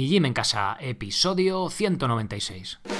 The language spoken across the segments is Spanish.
Mi Gym en Casa, episodio 196.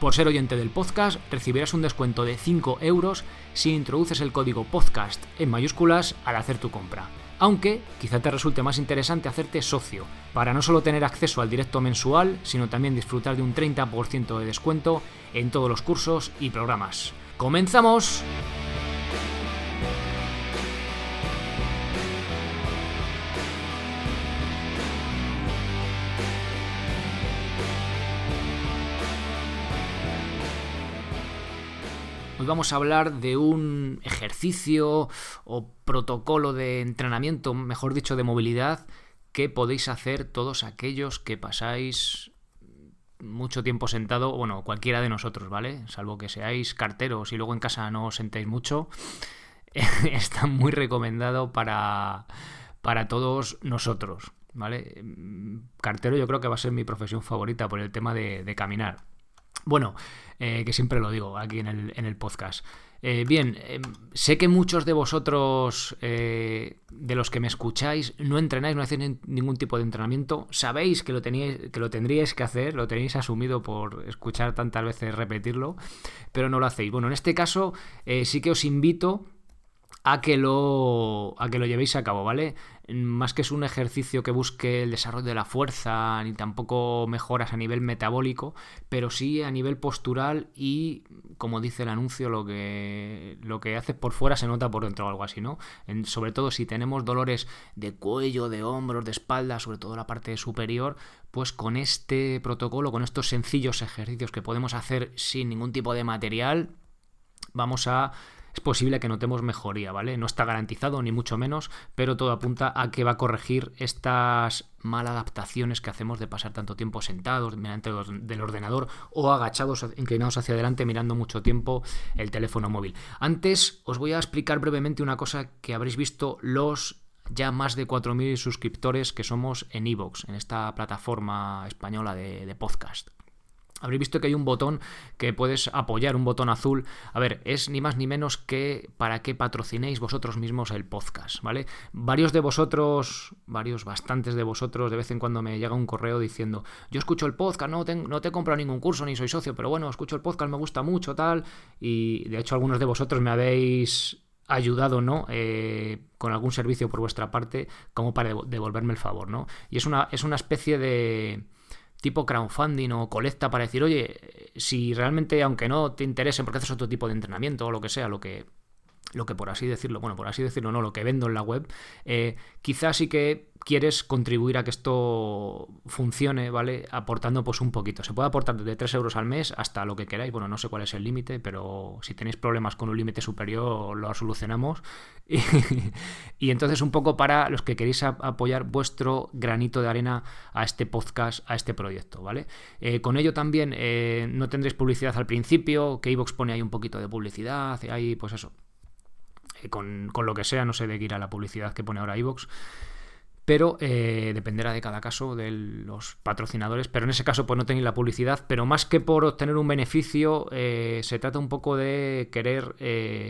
Por ser oyente del podcast, recibirás un descuento de 5 euros si introduces el código podcast en mayúsculas al hacer tu compra. Aunque quizá te resulte más interesante hacerte socio, para no solo tener acceso al directo mensual, sino también disfrutar de un 30% de descuento en todos los cursos y programas. ¡Comenzamos! Vamos a hablar de un ejercicio o protocolo de entrenamiento, mejor dicho, de movilidad, que podéis hacer todos aquellos que pasáis mucho tiempo sentado, bueno, cualquiera de nosotros, ¿vale? Salvo que seáis carteros y luego en casa no os sentéis mucho, está muy recomendado para, para todos nosotros, ¿vale? Cartero yo creo que va a ser mi profesión favorita por el tema de, de caminar. Bueno, eh, que siempre lo digo aquí en el, en el podcast. Eh, bien, eh, sé que muchos de vosotros, de los que me escucháis, no entrenáis, no hacéis ningún tipo de entrenamiento. Sabéis que lo, teníais, que lo tendríais que hacer, lo tenéis asumido por escuchar tantas veces repetirlo, pero no lo hacéis. Bueno, en este caso sí que os invito a que lo a que lo llevéis a cabo, ¿vale? Más que es un ejercicio que busque el desarrollo de la fuerza ni tampoco mejoras a nivel metabólico, pero sí a nivel postural y como dice el anuncio, lo que lo que hace por fuera se nota por dentro o algo así, ¿no? sobre todo si tenemos dolores de cuello, de hombros, de espalda, sobre todo la parte superior, pues con este protocolo, con estos sencillos ejercicios que podemos hacer sin ningún tipo de material, vamos a es posible que notemos mejoría, ¿vale? No está garantizado, ni mucho menos, pero todo apunta a que va a corregir estas maladaptaciones que hacemos de pasar tanto tiempo sentados delante del ordenador o agachados, inclinados hacia adelante, mirando mucho tiempo el teléfono móvil. Antes os voy a explicar brevemente una cosa que habréis visto los ya más de 4.000 suscriptores que somos en Evox, en esta plataforma española de podcast. Habréis visto que hay un botón que puedes apoyar, un botón azul. A ver, es ni más ni menos que para que patrocinéis vosotros mismos el podcast, ¿vale? Varios de vosotros, varios, bastantes de vosotros, de vez en cuando me llega un correo diciendo, yo escucho el podcast, no te, no te he comprado ningún curso ni soy socio, pero bueno, escucho el podcast, me gusta mucho, tal. Y de hecho algunos de vosotros me habéis ayudado, ¿no? Eh, con algún servicio por vuestra parte, como para devolverme el favor, ¿no? Y es una, es una especie de tipo crowdfunding o colecta para decir, oye, si realmente, aunque no te interese porque haces otro tipo de entrenamiento o lo que sea, lo que lo que por así decirlo, bueno, por así decirlo, no, lo que vendo en la web, eh, quizás sí que quieres contribuir a que esto funcione, ¿vale? Aportando pues un poquito. Se puede aportar desde 3 euros al mes hasta lo que queráis. Bueno, no sé cuál es el límite, pero si tenéis problemas con un límite superior lo solucionamos. Y, entonces un poco para los que queréis apoyar vuestro granito de arena a este podcast, a este proyecto, ¿vale? Eh, con ello también eh, no tendréis publicidad al principio, que iVox pone ahí un poquito de publicidad, ahí pues eso, eh, con, lo que sea, no sé de qué irá la publicidad que pone ahora iVoox, pero eh, dependerá de cada caso de los patrocinadores, pero en ese caso pues no tenéis la publicidad, pero más que por obtener un beneficio, eh, se trata un poco de querer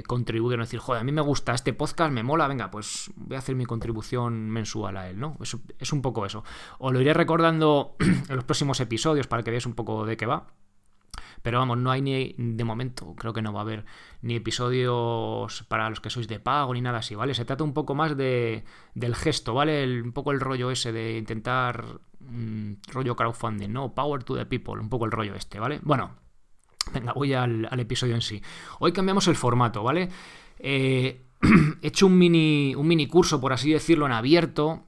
contribuir, no decir, joder, a mí me gusta este podcast, me mola, venga, pues voy a hacer mi contribución mensual a él, ¿no? Es, es un poco eso. Os lo iré recordando en los próximos episodios para que veáis un poco de qué va. Pero vamos, no hay ni de momento, creo que no va a haber ni episodios para los que sois de pago ni nada así, ¿vale? Se trata un poco más de, del gesto, ¿vale? un poco el rollo ese de intentar mm, rollo crowdfunding, ¿no? Power to the people, un poco el rollo este, ¿vale? Bueno, venga, voy al, episodio en sí. Hoy cambiamos el formato, ¿vale? Eh, he hecho un mini, un mini curso, por así decirlo, en abierto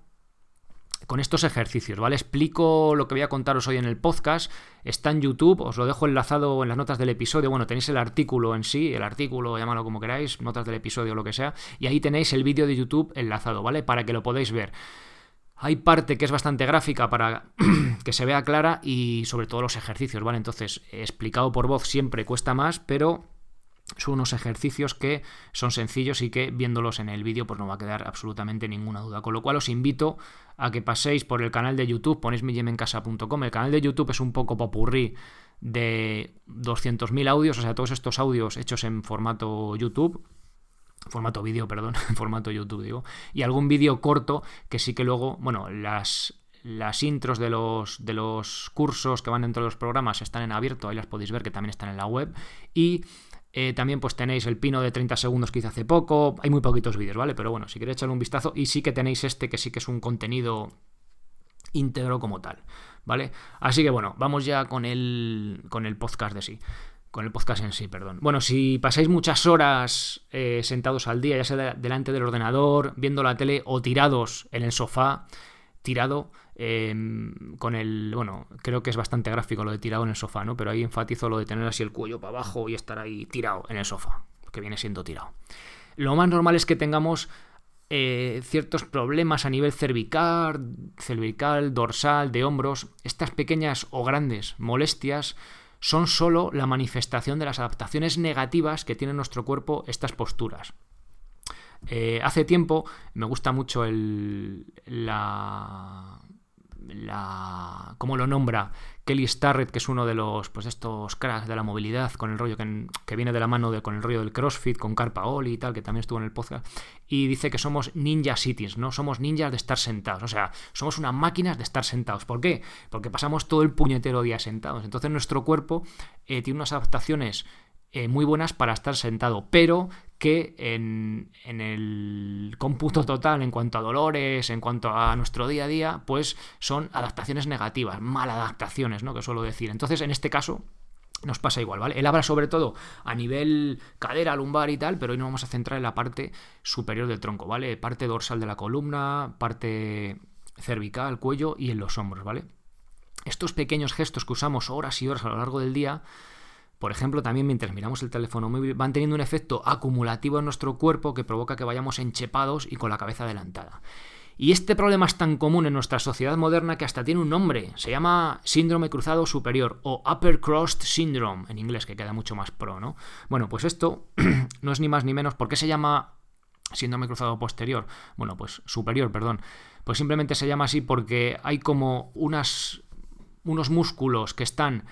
con estos ejercicios, ¿vale? Explico lo que voy a contaros hoy en el podcast, está en YouTube, os lo dejo enlazado en las notas del episodio, bueno, tenéis el artículo en sí, el artículo, llámalo como queráis, notas del episodio o lo que sea, y ahí tenéis el vídeo de YouTube enlazado, ¿vale? Para que lo podáis ver. Hay parte que es bastante gráfica para que se vea clara y sobre todo los ejercicios, ¿vale? Entonces, explicado por voz siempre cuesta más, pero son unos ejercicios que son sencillos y que viéndolos en el vídeo pues no va a quedar absolutamente ninguna duda. Con lo cual os invito a que paséis por el canal de YouTube, ponéis casa.com El canal de YouTube es un poco popurrí de 200.000 audios, o sea, todos estos audios hechos en formato YouTube, formato vídeo, perdón, formato YouTube digo, y algún vídeo corto que sí que luego, bueno, las las intros de los, de los cursos que van dentro de los programas están en abierto, ahí las podéis ver que también están en la web. Y eh, también pues tenéis el pino de 30 segundos que hice hace poco. Hay muy poquitos vídeos, ¿vale? Pero bueno, si queréis echarle un vistazo. Y sí que tenéis este que sí que es un contenido íntegro como tal, ¿vale? Así que bueno, vamos ya con el, con el podcast de sí. Con el podcast en sí, perdón. Bueno, si pasáis muchas horas eh, sentados al día, ya sea delante del ordenador, viendo la tele o tirados en el sofá, tirado, Em, con el. Bueno, creo que es bastante gráfico lo de tirado en el sofá, ¿no? Pero ahí enfatizo lo de tener así el cuello para abajo y estar ahí tirado en el sofá, que viene siendo tirado. Lo más normal es que tengamos eh, ciertos problemas a nivel cervical, cervical, dorsal, de hombros. Estas pequeñas o grandes molestias son solo la manifestación de las adaptaciones negativas que tiene nuestro cuerpo estas posturas. Eh, hace tiempo me gusta mucho el, la, la cómo lo nombra Kelly Starrett, que es uno de los pues estos cracks de la movilidad, con el rollo que, viene de la mano de, con el rollo del CrossFit, con Carpaoli y tal, que también estuvo en el podcast, y dice que somos ninja cities, ¿no? Somos ninjas de estar sentados, o sea, somos unas máquinas de estar sentados. ¿Por qué? Porque pasamos todo el puñetero día sentados. Entonces nuestro cuerpo eh, tiene unas adaptaciones eh, muy buenas para estar sentado, pero que en, el cómputo total, en cuanto a dolores, en cuanto a nuestro día a día, pues son adaptaciones negativas, maladaptaciones, ¿no? Que suelo decir. Entonces, en este caso, nos pasa igual, ¿vale? Él habla sobre todo a nivel cadera, lumbar y tal, pero hoy nos vamos a centrar en la parte superior del tronco, ¿vale? Parte dorsal de la columna, parte cervical, cuello y en los hombros, ¿vale? Estos pequeños gestos que usamos horas y horas a lo largo del día por ejemplo, también mientras miramos el teléfono móvil, van teniendo un efecto acumulativo en nuestro cuerpo que provoca que vayamos enchepados y con la cabeza adelantada. Y este problema es tan común en nuestra sociedad moderna que hasta tiene un nombre. Se llama síndrome cruzado superior o upper crossed syndrome en inglés, que queda mucho más pro, ¿no? Bueno, pues esto no es ni más ni menos. ¿Por qué se llama síndrome cruzado posterior? Bueno, pues superior, perdón. Pues simplemente se llama así porque hay como unos músculos que están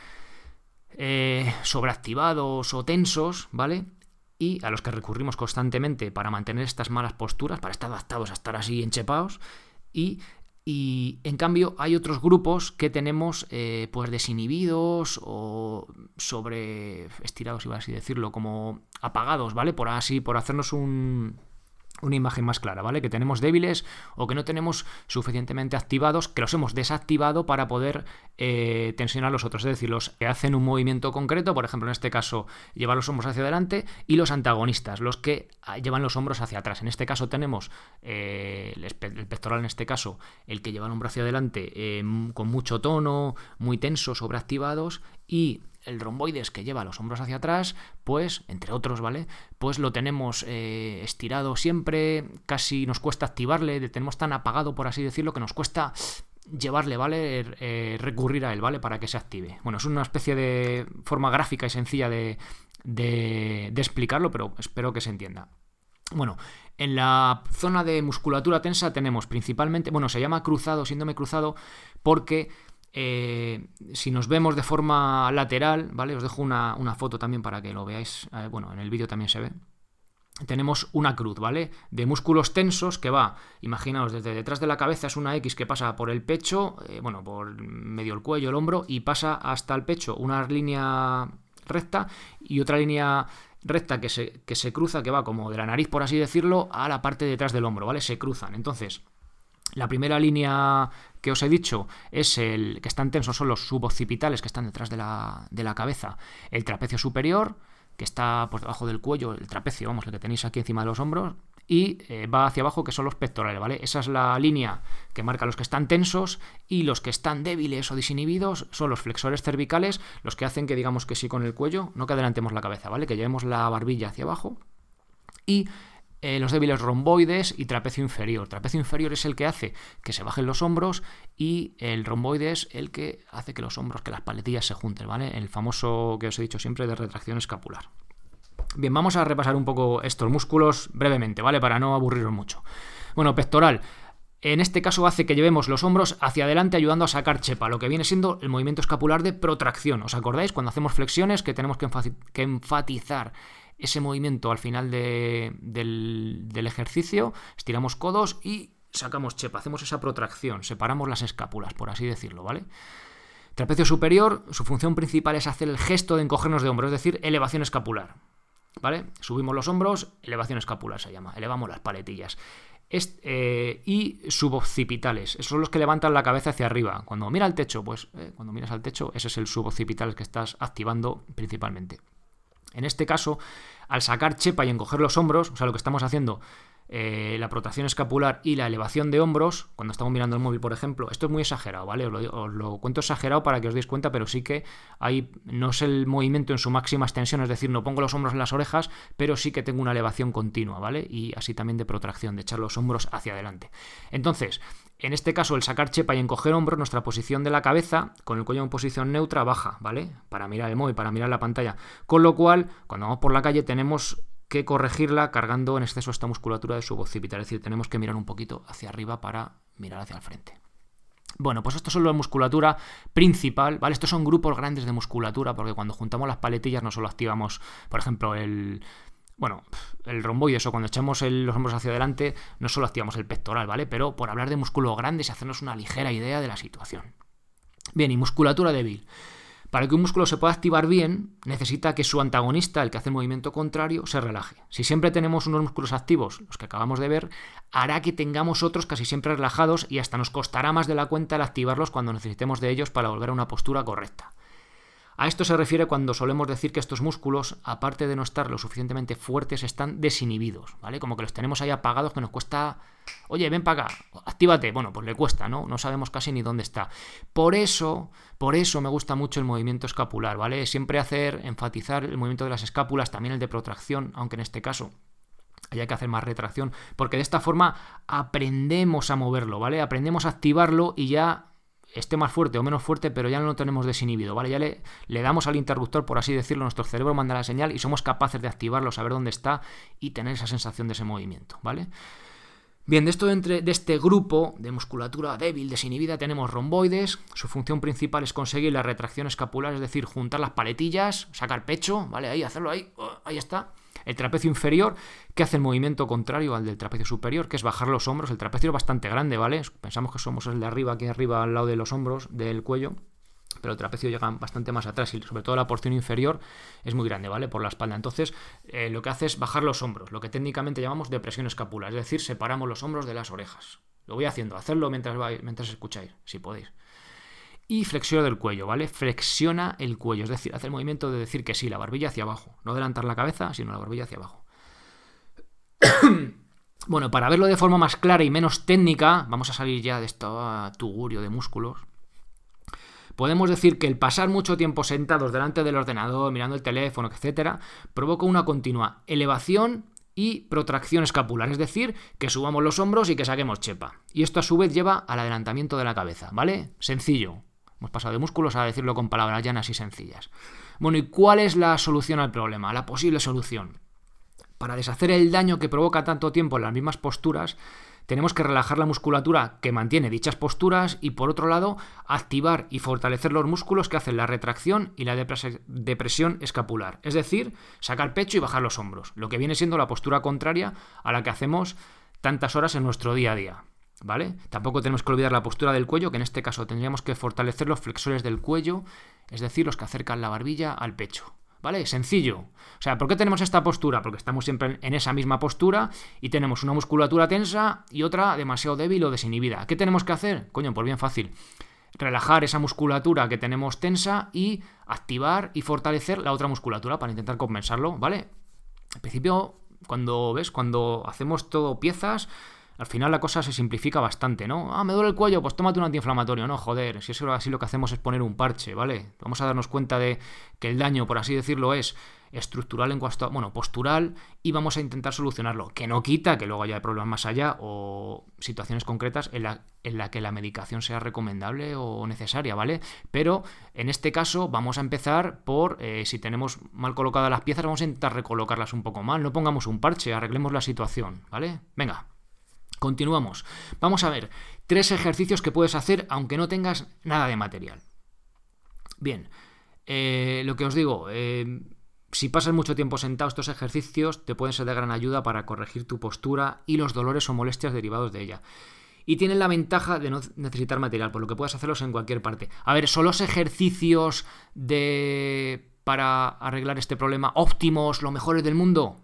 eh, sobreactivados o tensos, ¿vale? Y a los que recurrimos constantemente para mantener estas malas posturas, para estar adaptados a estar así enchepados. Y, y en cambio hay otros grupos que tenemos eh, pues desinhibidos o sobre estirados, iba a así decirlo, como apagados, ¿vale? Por así, por hacernos un, una imagen más clara, ¿vale? Que tenemos débiles o que no tenemos suficientemente activados, que los hemos desactivado para poder eh, tensionar los otros. Es decir, los que hacen un movimiento concreto, por ejemplo, en este caso, llevar los hombros hacia adelante, y los antagonistas, los que ah, llevan los hombros hacia atrás. En este caso tenemos eh, el, pectoral, en este caso, el que lleva el hombro hacia adelante eh, con mucho tono, muy tenso, sobreactivados, y el romboides que lleva los hombros hacia atrás, pues, entre otros, ¿vale? Pues lo tenemos eh, estirado siempre, casi nos cuesta activarle, tenemos tan apagado, por así decirlo, que nos cuesta llevarle, ¿vale? Eh, recurrir a él, ¿vale? Para que se active. Bueno, es una especie de forma gráfica y sencilla de, de, de explicarlo, pero espero que se entienda. Bueno, en la zona de musculatura tensa tenemos principalmente, bueno, se llama cruzado, síndrome cruzado, porque eh, si nos vemos de forma lateral, ¿vale? Os dejo una, foto también para que lo veáis. Eh, bueno, en el vídeo también se ve. Tenemos una cruz, ¿vale? De músculos tensos que va, imaginaos, desde detrás de la cabeza es una X que pasa por el pecho, eh, bueno, por medio el cuello, el hombro, y pasa hasta el pecho una línea recta y otra línea recta que se, que se cruza, que va como de la nariz, por así decirlo, a la parte de detrás del hombro, ¿vale? Se cruzan. Entonces, la primera línea que os he dicho es el que están tensos son los suboccipitales que están detrás de la, de la cabeza, el trapecio superior, que está por debajo del cuello, el trapecio, vamos, el que tenéis aquí encima de los hombros, y eh, va hacia abajo, que son los pectorales, ¿vale? Esa es la línea que marca los que están tensos y los que están débiles o disinhibidos son los flexores cervicales, los que hacen que digamos que sí con el cuello, no que adelantemos la cabeza, ¿vale? Que llevemos la barbilla hacia abajo y eh, los débiles romboides y trapecio inferior. Trapecio inferior es el que hace que se bajen los hombros y el romboide es el que hace que los hombros, que las paletillas se junten, ¿vale? El famoso que os he dicho siempre de retracción escapular. Bien, vamos a repasar un poco estos músculos brevemente, ¿vale? Para no aburriros mucho. Bueno, pectoral. En este caso hace que llevemos los hombros hacia adelante ayudando a sacar chepa, lo que viene siendo el movimiento escapular de protracción. ¿Os acordáis? Cuando hacemos flexiones que tenemos que enfatizar ese movimiento al final del, ejercicio, estiramos codos y sacamos chepa, hacemos esa protracción, separamos las escápulas, por así decirlo, ¿vale? Trapecio superior, su función principal es hacer el gesto de encogernos de hombros, es decir, elevación escapular. ¿Vale? Subimos los hombros, elevación escapular se llama, elevamos las paletillas. Eh, y suboccipitales, esos son los que levantan la cabeza hacia arriba. Cuando mira al techo, pues eh, cuando miras al techo, ese es el suboccipitales que estás activando principalmente. En este caso, al sacar chepa y encoger los hombros, o sea, lo que estamos haciendo, eh, la protracción escapular y la elevación de hombros, cuando estamos mirando el móvil, por ejemplo, esto es muy exagerado, ¿vale? Os lo, cuento exagerado para que os deis cuenta, pero sí que hay, no es el movimiento en su máxima extensión, es decir, no pongo los hombros en las orejas, pero sí que tengo una elevación continua, ¿vale? Y así también de protracción, de echar los hombros hacia adelante. Entonces, en este caso, el sacar chepa y encoger hombros, nuestra posición de la cabeza, con el cuello en posición neutra, baja, ¿vale? Para mirar el móvil, para mirar la pantalla. Con lo cual, cuando vamos por la calle, tenemos que corregirla cargando en exceso esta musculatura de suboccipital. Es decir, tenemos que mirar un poquito hacia arriba para mirar hacia el frente. Bueno, pues esto es la musculatura principal, ¿vale? Estos son grupos grandes de musculatura, porque cuando juntamos las paletillas no solo activamos, por ejemplo, el, bueno, el romboide, eso, cuando echamos los hombros hacia adelante, no solo activamos el pectoral, ¿vale? Pero por hablar de músculo grande y hacernos una ligera idea de la situación. Bien, y musculatura débil. Para que un músculo se pueda activar bien, necesita que su antagonista, el que hace el movimiento contrario, se relaje. Si siempre tenemos unos músculos activos, los que acabamos de ver, hará que tengamos otros casi siempre relajados y hasta nos costará más de la cuenta el activarlos cuando necesitemos de ellos para volver a una postura correcta. A esto se refiere cuando solemos decir que estos músculos, aparte de no estar lo suficientemente fuertes, están desinhibidos, ¿vale? Como que los tenemos ahí apagados que nos cuesta, oye, ven para acá, actívate. Bueno, pues le cuesta, ¿no? No sabemos casi ni dónde está. Por eso, por eso me gusta mucho el movimiento escapular, ¿vale? Siempre hacer, enfatizar el movimiento de las escápulas, también el de protracción, aunque en este caso haya que hacer más retracción, porque de esta forma aprendemos a moverlo, ¿vale? Aprendemos a activarlo y ya esté más fuerte o menos fuerte, pero ya no lo tenemos desinhibido, ¿vale? Ya le, le, damos al interruptor, por así decirlo, nuestro cerebro manda la señal y somos capaces de activarlo, saber dónde está y tener esa sensación de ese movimiento, ¿vale? Bien, de, esto de, de este grupo de musculatura débil, desinhibida, tenemos romboides. Su función principal es conseguir la retracción escapular, es decir, juntar las paletillas, sacar pecho, ¿vale? Ahí, hacerlo ahí, oh, ahí está. El trapecio inferior, que hace el movimiento contrario al del trapecio superior, que es bajar los hombros. El trapecio es bastante grande, ¿vale? Pensamos que somos el de arriba, aquí arriba, al lado de los hombros, del cuello. Pero el trapecio llega bastante más atrás y sobre todo la porción inferior es muy grande, ¿vale? Por la espalda. Entonces, eh, lo que hace es bajar los hombros, lo que técnicamente llamamos depresión escapular, es decir, separamos los hombros de las orejas. Lo voy haciendo, hacerlo mientras, mientras escucháis, si podéis y flexión del cuello, ¿vale? Flexiona el cuello, es decir, hace el movimiento de decir que sí, la barbilla hacia abajo, no adelantar la cabeza, sino la barbilla hacia abajo. bueno, para verlo de forma más clara y menos técnica, vamos a salir ya de este tugurio de músculos. Podemos decir que el pasar mucho tiempo sentados delante del ordenador, mirando el teléfono, etcétera, provoca una continua elevación y protracción escapular, es decir, que subamos los hombros y que saquemos chepa. Y esto a su vez lleva al adelantamiento de la cabeza, ¿vale? Sencillo, Hemos pasado de músculos a decirlo con palabras llanas y sencillas. Bueno, ¿y cuál es la solución al problema? La posible solución. Para deshacer el daño que provoca tanto tiempo en las mismas posturas, tenemos que relajar la musculatura que mantiene dichas posturas y por otro lado activar y fortalecer los músculos que hacen la retracción y la depresión escapular, es decir, sacar pecho y bajar los hombros, lo que viene siendo la postura contraria a la que hacemos tantas horas en nuestro día a día. ¿Vale? Tampoco tenemos que olvidar la postura del cuello, que en este caso tendríamos que fortalecer los flexores del cuello, es decir, los que acercan la barbilla al pecho. ¿Vale? Sencillo. O sea, ¿por qué tenemos esta postura? Porque estamos siempre en esa misma postura y tenemos una musculatura tensa y otra demasiado débil o desinhibida. ¿Qué tenemos que hacer? Coño, pues bien fácil. Relajar esa musculatura que tenemos tensa y activar y fortalecer la otra musculatura para intentar compensarlo, ¿vale? En principio cuando, ¿ves? Cuando hacemos todo piezas, al final la cosa se simplifica bastante, ¿no? Ah, me duele el cuello, pues tómate un antiinflamatorio. No, joder, si eso así lo que hacemos es poner un parche, ¿vale? Vamos a darnos cuenta de que el daño, por así decirlo, es estructural en cuanto bueno, postural y vamos a intentar solucionarlo. Que no quita que luego haya problemas más allá o situaciones concretas en la, en la que la medicación sea recomendable o necesaria, ¿vale? Pero en este caso vamos a empezar por, eh, si tenemos mal colocadas las piezas, vamos a intentar recolocarlas un poco mal. No pongamos un parche, arreglemos la situación, ¿vale? Venga. Continuamos. Vamos a ver tres ejercicios que puedes hacer aunque no tengas nada de material. Bien, eh, lo que os digo, eh, si pasas mucho tiempo sentado, estos ejercicios te pueden ser de gran ayuda para corregir tu postura y los dolores o molestias derivados de ella. Y tienen la ventaja de no necesitar material, por lo que puedes hacerlos en cualquier parte. A ver, ¿son los ejercicios de para arreglar este problema óptimos, los mejores del mundo?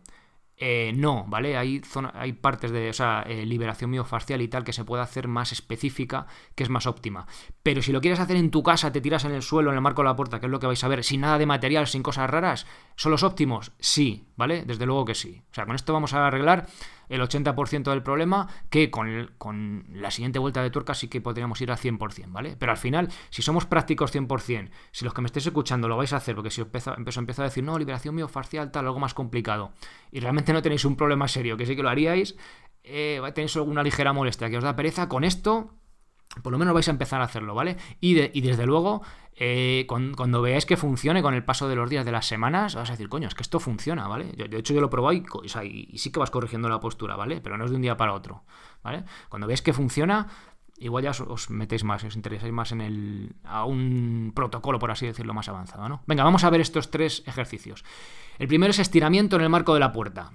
Eh, no, ¿vale? Hay, hay partes de esa eh, liberación miofascial y tal que se puede hacer más específica, que es más óptima. Pero si lo quieres hacer en tu casa, te tiras en el suelo, en el marco de la puerta, que es lo que vais a ver, sin nada de material, sin cosas raras, ¿son los óptimos? Sí, ¿vale? Desde luego que sí. O sea, con esto vamos a arreglar el 80% del problema, que con, con, la siguiente vuelta de tuerca sí que podríamos ir al 100%, ¿vale? Pero al final, si somos prácticos 100%, si los que me estéis escuchando lo vais a hacer, porque si empiezo, empiezo, a decir, no, liberación miofascial, tal, algo más complicado, y realmente no tenéis un problema serio, que sí que lo haríais, eh, tenéis alguna ligera molestia que os da pereza, con esto por lo menos vais a empezar a hacerlo, ¿vale? Y, desde luego, eh, cuando, veáis que funcione con el paso de los días, de las semanas, vas a decir, coño, es que esto funciona, ¿vale? de hecho, yo lo probé y, y, sí que vas corrigiendo la postura, ¿vale? Pero no es de un día para otro, ¿vale? Cuando veáis que funciona, igual ya os, metéis más, os interesáis más en el, a un protocolo, por así decirlo, más avanzado, ¿no? Venga, vamos a ver estos tres ejercicios. El primero es estiramiento en el marco de la puerta.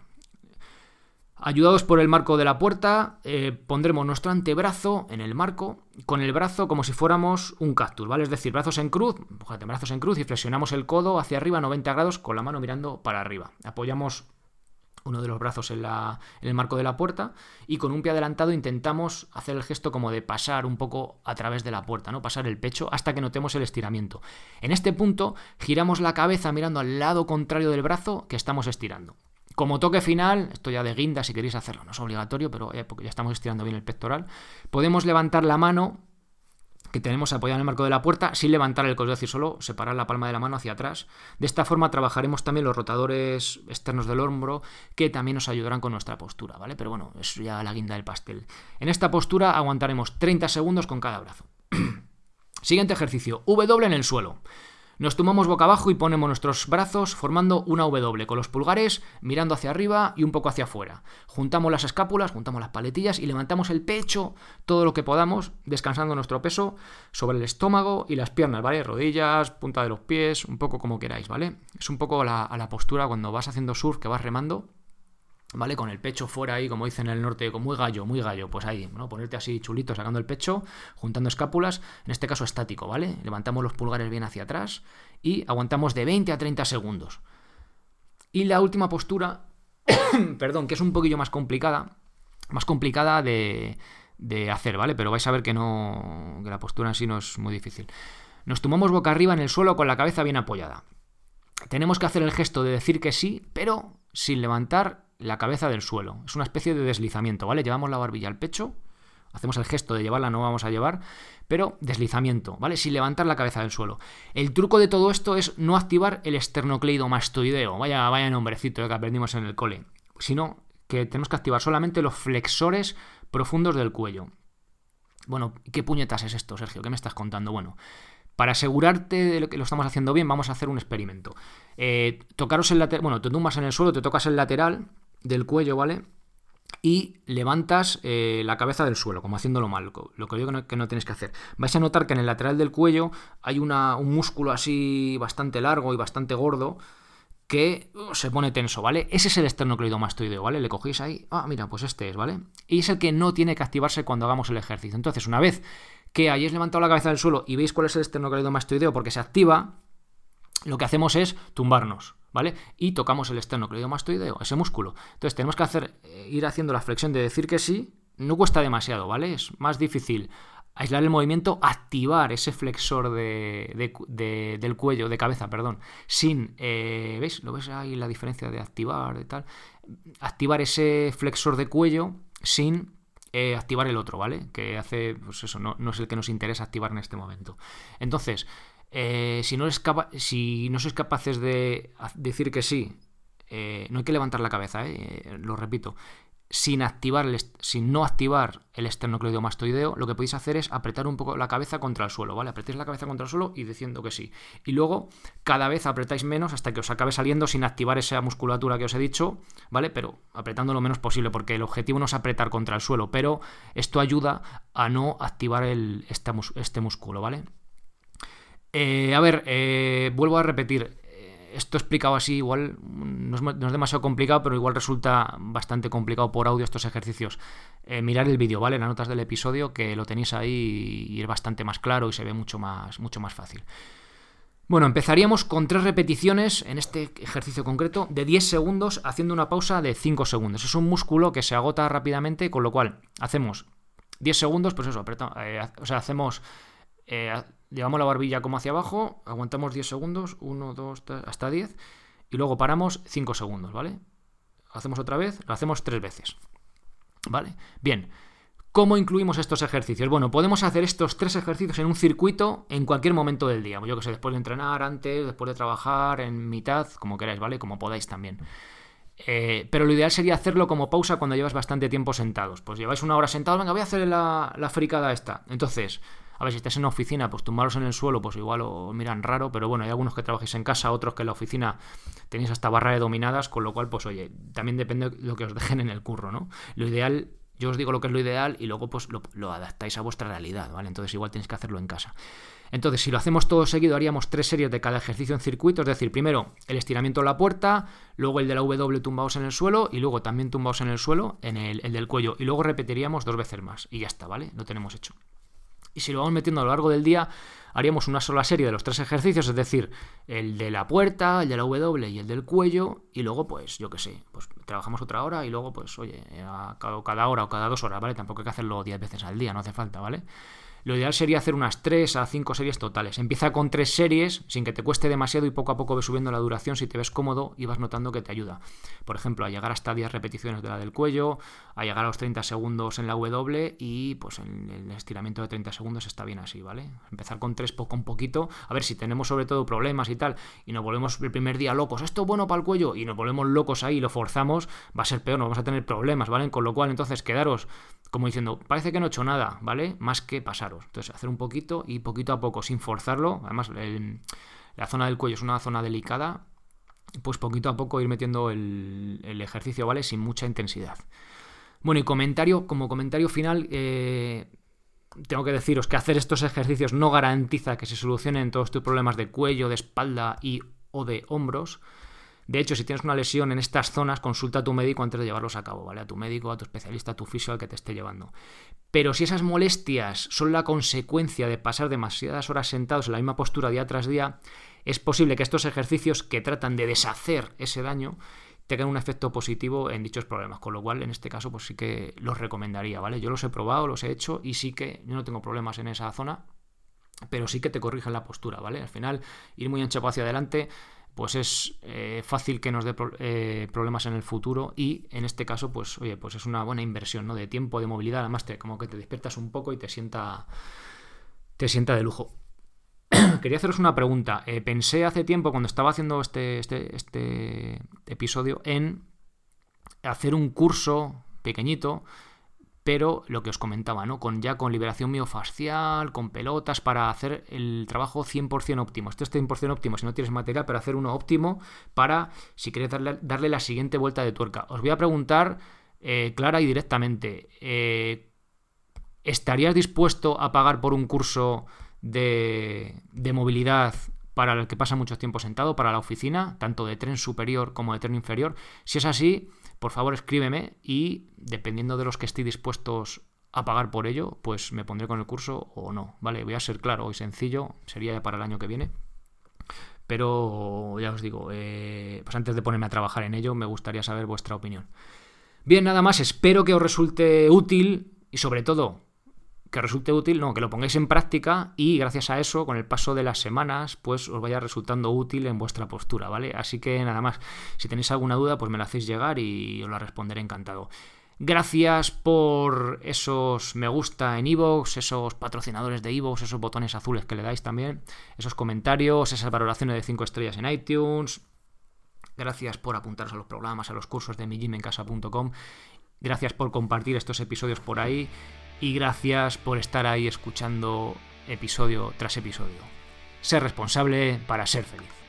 Ayudados por el marco de la puerta, eh, pondremos nuestro antebrazo en el marco, con el brazo como si fuéramos un cactus, ¿vale? Es decir, brazos en cruz, brazos en cruz y flexionamos el codo hacia arriba 90 grados con la mano mirando para arriba. Apoyamos uno de los brazos en, en, el marco de la puerta y con un pie adelantado intentamos hacer el gesto como de pasar un poco a través de la puerta, ¿no? Pasar el pecho hasta que notemos el estiramiento. En este punto giramos la cabeza mirando al lado contrario del brazo que estamos estirando. Como toque final, esto ya de guinda si queréis hacerlo, no es obligatorio, pero porque ya estamos estirando bien el pectoral, podemos levantar la mano que tenemos apoyada en el marco de la puerta sin levantar el codo, es decir, solo separar la palma de la mano hacia atrás. De esta forma trabajaremos también los rotadores externos del hombro que también nos ayudarán con nuestra postura, ¿vale? Pero bueno, es ya la guinda del pastel. En esta postura aguantaremos 30 segundos con cada brazo. Siguiente ejercicio, W en el suelo. Nos tumbamos boca abajo y ponemos nuestros brazos formando una W, con los pulgares mirando hacia arriba y un poco hacia afuera. Juntamos las escápulas, juntamos las paletillas y levantamos el pecho todo lo que podamos, descansando nuestro peso sobre el estómago y las piernas, ¿vale? Rodillas, punta de los pies, un poco como queráis, ¿vale? Es un poco a la postura cuando vas haciendo surf, que vas remando ¿vale? Con el pecho fuera ahí, como dicen en el norte, muy gallo, muy gallo, pues ahí, ¿no? Ponerte así chulito, sacando el pecho, juntando escápulas, en este caso estático, ¿vale? Levantamos los pulgares bien hacia atrás y aguantamos de 20 a 30 segundos. Y la última postura, perdón, que es un poquillo más complicada, más complicada de, de hacer, ¿vale? Pero vais a ver que no, que la postura en sí no es muy difícil. Nos tomamos boca arriba en el suelo con la cabeza bien apoyada. Tenemos que hacer el gesto de decir que sí, pero sin levantar la cabeza del suelo. Es una especie de deslizamiento, ¿vale? Llevamos la barbilla al pecho, hacemos el gesto de llevarla, no vamos a llevar, pero deslizamiento, ¿vale? Sin levantar la cabeza del suelo. El truco de todo esto es no activar el esternocleidomastoideo, vaya, vaya nombrecito que aprendimos en el cole, sino que tenemos que activar solamente los flexores profundos del cuello. Bueno, ¿qué puñetas es esto, Sergio? ¿Qué me estás contando? Bueno, para asegurarte de que lo estamos haciendo bien, vamos a hacer un experimento. Eh, tocaros el lateral, bueno, te tumbas en el suelo, te tocas el lateral, del cuello, ¿vale? Y levantas eh, la cabeza del suelo, como haciéndolo mal, lo que digo que no, tienes que hacer. Vais a notar que en el lateral del cuello hay una, un músculo así bastante largo y bastante gordo que uh, se pone tenso, ¿vale? Ese es el esternocleidomastoideo, ¿vale? Le cogéis ahí, ah, mira, pues este es, ¿vale? Y es el que no tiene que activarse cuando hagamos el ejercicio. Entonces, una vez que hayáis levantado la cabeza del suelo y veis cuál es el esternocleidomastoideo porque se activa, lo que hacemos es tumbarnos. ¿vale? Y tocamos el esternocleidomastoideo, ese músculo. Entonces tenemos que hacer, eh, ir haciendo la flexión de decir que sí, no cuesta demasiado, ¿vale? Es más difícil aislar el movimiento, activar ese flexor de, del cuello, de cabeza, perdón, sin, eh, ¿veis? ¿Lo ves ahí la diferencia de activar y tal? activar ese flexor de cuello sin eh, activar el otro, ¿vale? Que hace, pues eso, no, no, es el que nos interesa activar en este momento. Entonces, eh, si, no sois capaces de decir que sí, eh, no hay que levantar la cabeza, lo repito sin activar el sin no activar el esternocleidomastoideo, lo que podéis hacer es apretar un poco la cabeza contra el suelo, ¿vale? Apretáis la cabeza contra el suelo y diciendo que sí. Y luego cada vez apretáis menos hasta que os acabe saliendo sin activar esa musculatura que os he dicho, ¿vale? Pero apretando lo menos posible, porque el objetivo no es apretar contra el suelo, pero esto ayuda a no activar este músculo, ¿vale? Eh, a ver, eh, vuelvo a repetir, esto explicado así igual no es, demasiado complicado, pero igual resulta bastante complicado por audio estos ejercicios. Eh, mirar el vídeo, ¿vale? Las notas del episodio, que lo tenéis ahí y es bastante más claro y se ve mucho más, mucho más fácil. Bueno, empezaríamos con tres repeticiones en este ejercicio concreto de 10 segundos haciendo una pausa de 5 segundos. Es un músculo que se agota rápidamente, con lo cual hacemos 10 segundos, pues eso, eh, o sea, hacemos eh, llevamos la barbilla como hacia abajo, aguantamos 10 segundos, 1, 2, hasta 10, y luego paramos 5 segundos, ¿vale? Hacemos otra vez, lo hacemos tres veces, ¿vale? Bien, ¿cómo incluimos estos ejercicios? Bueno, podemos hacer estos tres ejercicios en un circuito en cualquier momento del día, yo que sé, después de entrenar, antes, después de trabajar, en mitad, como queráis, ¿vale? Como podáis también. Eh, pero lo ideal sería hacerlo como pausa cuando llevas bastante tiempo sentados. Pues lleváis una hora sentados, venga, voy a hacer la, la fricada esta. Entonces, a ver, si estás en oficina, pues tumbaros en el suelo, pues igual lo miran raro, pero bueno, hay algunos que trabajéis en casa, otros que en la oficina tenéis hasta barra de dominadas, con lo cual, pues oye, también depende de lo que os dejen en el curro, ¿no? Lo ideal yo os digo lo que es lo ideal y luego pues lo, adaptáis a vuestra realidad, ¿vale? Entonces igual tenéis que hacerlo en casa. Entonces, si lo hacemos todo seguido, haríamos tres series de cada ejercicio en circuito, es decir, primero el estiramiento de la puerta, luego el de la W tumbados en el suelo y luego también tumbados en el suelo, en el, el del cuello, y luego repetiríamos dos veces más y ya está, ¿vale? Lo tenemos hecho. Y si lo vamos metiendo a lo largo del día, haríamos una sola serie de los tres ejercicios, es decir, el de la puerta, el de la W y el del cuello, y luego, pues, yo qué sé, pues trabajamos otra hora y luego, pues, oye, cada hora o cada dos horas, ¿vale? Tampoco hay que hacerlo diez veces al día, no hace falta, ¿vale? Lo ideal sería hacer unas 3 a 5 series totales. Empieza con 3 series sin que te cueste demasiado y poco a poco ves subiendo la duración si te ves cómodo y vas notando que te ayuda. Por ejemplo, a llegar hasta 10 repeticiones de la del cuello, a llegar a los 30 segundos en la W y pues en el estiramiento de 30 segundos está bien así, ¿vale? Empezar con 3 poco a poquito, a ver si tenemos sobre todo problemas y tal y nos volvemos el primer día locos, esto es bueno para el cuello y nos volvemos locos ahí y lo forzamos, va a ser peor, nos vamos a tener problemas, ¿vale? Con lo cual entonces quedaros como diciendo, parece que no he hecho nada, ¿vale? Más que Entonces, hacer un poquito y poquito a poco, sin forzarlo. Además, la zona del cuello es una zona delicada. Pues poquito a poco ir metiendo el, ejercicio, ¿vale? Sin mucha intensidad. Bueno, y comentario, como comentario final, eh, tengo que deciros que hacer estos ejercicios no garantiza que se solucionen todos tus problemas de cuello, de espalda y o de hombros. De hecho, si tienes una lesión en estas zonas, consulta a tu médico antes de llevarlos a cabo, ¿vale? A tu médico, a tu especialista, a tu fisio, al que te esté llevando. Pero si esas molestias son la consecuencia de pasar demasiadas horas sentados en la misma postura día tras día, es posible que estos ejercicios que tratan de deshacer ese daño tengan un efecto positivo en dichos problemas, con lo cual en este caso pues sí que los recomendaría, ¿vale? Yo los he probado, los he hecho y sí que yo no tengo problemas en esa zona, pero sí que te corrigen la postura, ¿vale? Al final ir muy ancho hacia adelante pues es eh, fácil que nos dé eh, problemas en el futuro y en este caso pues oye pues es una buena inversión ¿no? de tiempo de movilidad. Además te, como que te despiertas un poco y te sienta te sienta de lujo. Quería haceros una pregunta. Eh, pensé hace tiempo cuando estaba haciendo este, este, este episodio en hacer un curso pequeñito pero lo que os comentaba, ¿no? Con ya con liberación miofascial, con pelotas, para hacer el trabajo 100% óptimo. Esto es 100% óptimo si no tienes material, pero hacer uno óptimo para, si queréis darle, la siguiente vuelta de tuerca. Os voy a preguntar eh, clara y directamente, eh, ¿estarías dispuesto a pagar por un curso de, de movilidad para el que pasa mucho tiempo sentado, para la oficina, tanto de tren superior como de tren inferior? Si es así por favor escríbeme y dependiendo de los que estéis dispuestos a pagar por ello, pues me pondré con el curso o no, ¿vale? Voy a ser claro y sencillo, sería para el año que viene. Pero ya os digo, eh, pues antes de ponerme a trabajar en ello, me gustaría saber vuestra opinión. Bien, nada más, espero que os resulte útil y sobre todo que resulte útil, no, que lo pongáis en práctica y gracias a eso, con el paso de las semanas, pues os vaya resultando útil en vuestra postura, ¿vale? Así que nada más, si tenéis alguna duda, pues me la hacéis llegar y os la responderé encantado. Gracias por esos me gusta en iVoox, esos patrocinadores de iVoox, esos botones azules que le dais también, esos comentarios, esas valoraciones de 5 estrellas en iTunes. Gracias por apuntaros a los programas, a los cursos de mijimencasa.com. Gracias por compartir estos episodios por ahí y gracias por estar ahí escuchando episodio tras episodio. Ser responsable para ser feliz.